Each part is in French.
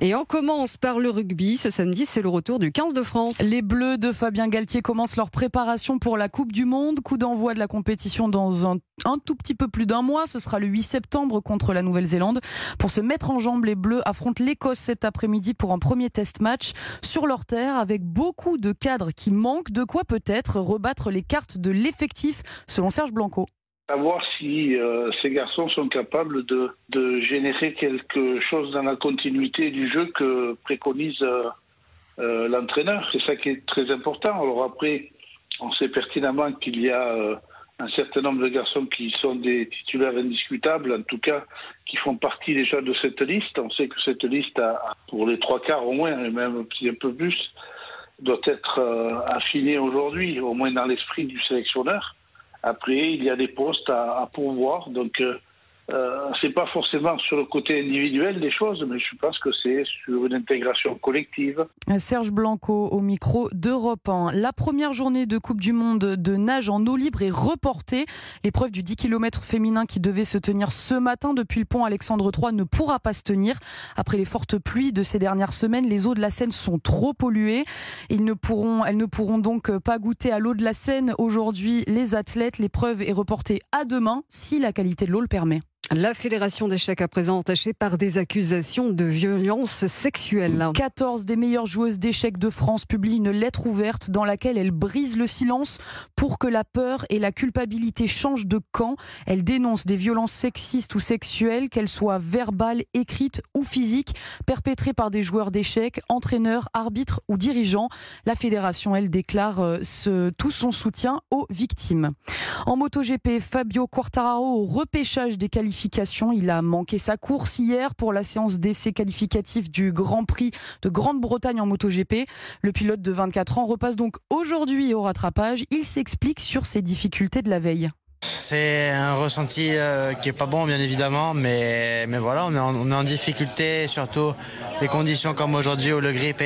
Et on commence par le rugby. Ce samedi, c'est le retour du 15 de France. Les Bleus de Fabien Galtier commencent leur préparation pour la Coupe du Monde. Coup d'envoi de la compétition dans un, tout petit peu plus d'un mois. Ce sera le 8 septembre contre la Nouvelle-Zélande. Pour se mettre en jambe, les Bleus affrontent l'Écosse cet après-midi pour un premier test match sur leur terre avec beaucoup de cadres qui manquent. De quoi peut-être rebattre les cartes de l'effectif selon Serge Blanco à voir si euh, ces garçons sont capables de, de, générer quelque chose dans la continuité du jeu que préconise euh, euh, l'entraîneur. C'est ça qui est très important. Alors après, on sait pertinemment qu'il y a un certain nombre de garçons qui sont des titulaires indiscutables, en tout cas qui font partie déjà de cette liste. On sait que cette liste, a, pour les trois quarts au moins, et même un peu plus, doit être affinée aujourd'hui, au moins dans l'esprit du sélectionneur. Après, il y a des postes à, à pourvoir. Donc, euh, euh, c'est pas forcément sur le côté individuel des choses, mais je pense que c'est sur une intégration collective. Serge Blanco au micro d'Europe 1. La première journée de Coupe du Monde de nage en eau libre est reportée. L'épreuve du 10 km féminin qui devait se tenir ce matin depuis le pont Alexandre III ne pourra pas se tenir. Après les fortes pluies de ces dernières semaines, les eaux de la Seine sont trop polluées. Elles ne pourront donc pas goûter à l'eau de la Seine aujourd'hui. Les athlètes, l'épreuve est reportée à demain si la qualité de l'eau le permet. La fédération d'échecs à présent entachée par des accusations de violence sexuelle. 14 des meilleures joueuses d'échecs de France publient une lettre ouverte dans laquelle elles brisent le silence pour que la peur et la culpabilité changent de camp. Elles dénoncent des violences sexistes ou sexuelles, qu'elles soient verbales, écrites ou physiques, perpétrées par des joueurs d'échecs, entraîneurs, arbitres ou dirigeants. La fédération, elle, déclare euh, tout son soutien aux victimes. En MotoGP, Fabio Quartararo au repêchage des qualifications il a manqué sa course hier pour la séance d'essai qualificatif du Grand Prix de Grande-Bretagne en MotoGP. Le pilote de 24 ans repasse donc aujourd'hui au rattrapage. Il s'explique sur ses difficultés de la veille. C'est un ressenti euh, qui est pas bon, bien évidemment, mais, mais voilà, on est, en, difficulté, surtout les conditions comme aujourd'hui où le grip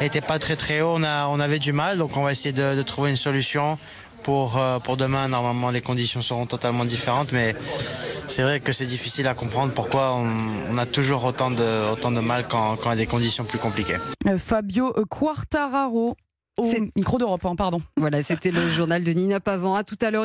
était pas très très haut, on, a, on avait du mal, donc on va essayer de, de trouver une solution. Pour, euh, pour demain, normalement, les conditions seront totalement différentes, mais c'est vrai que c'est difficile à comprendre pourquoi on, on, a toujours autant de, autant de mal quand, quand il y a des conditions plus compliquées. Euh, Fabio Quartararo au micro d'Europe, hein, pardon. Voilà, c'était le journal de Nina Pavant. À tout à l'heure.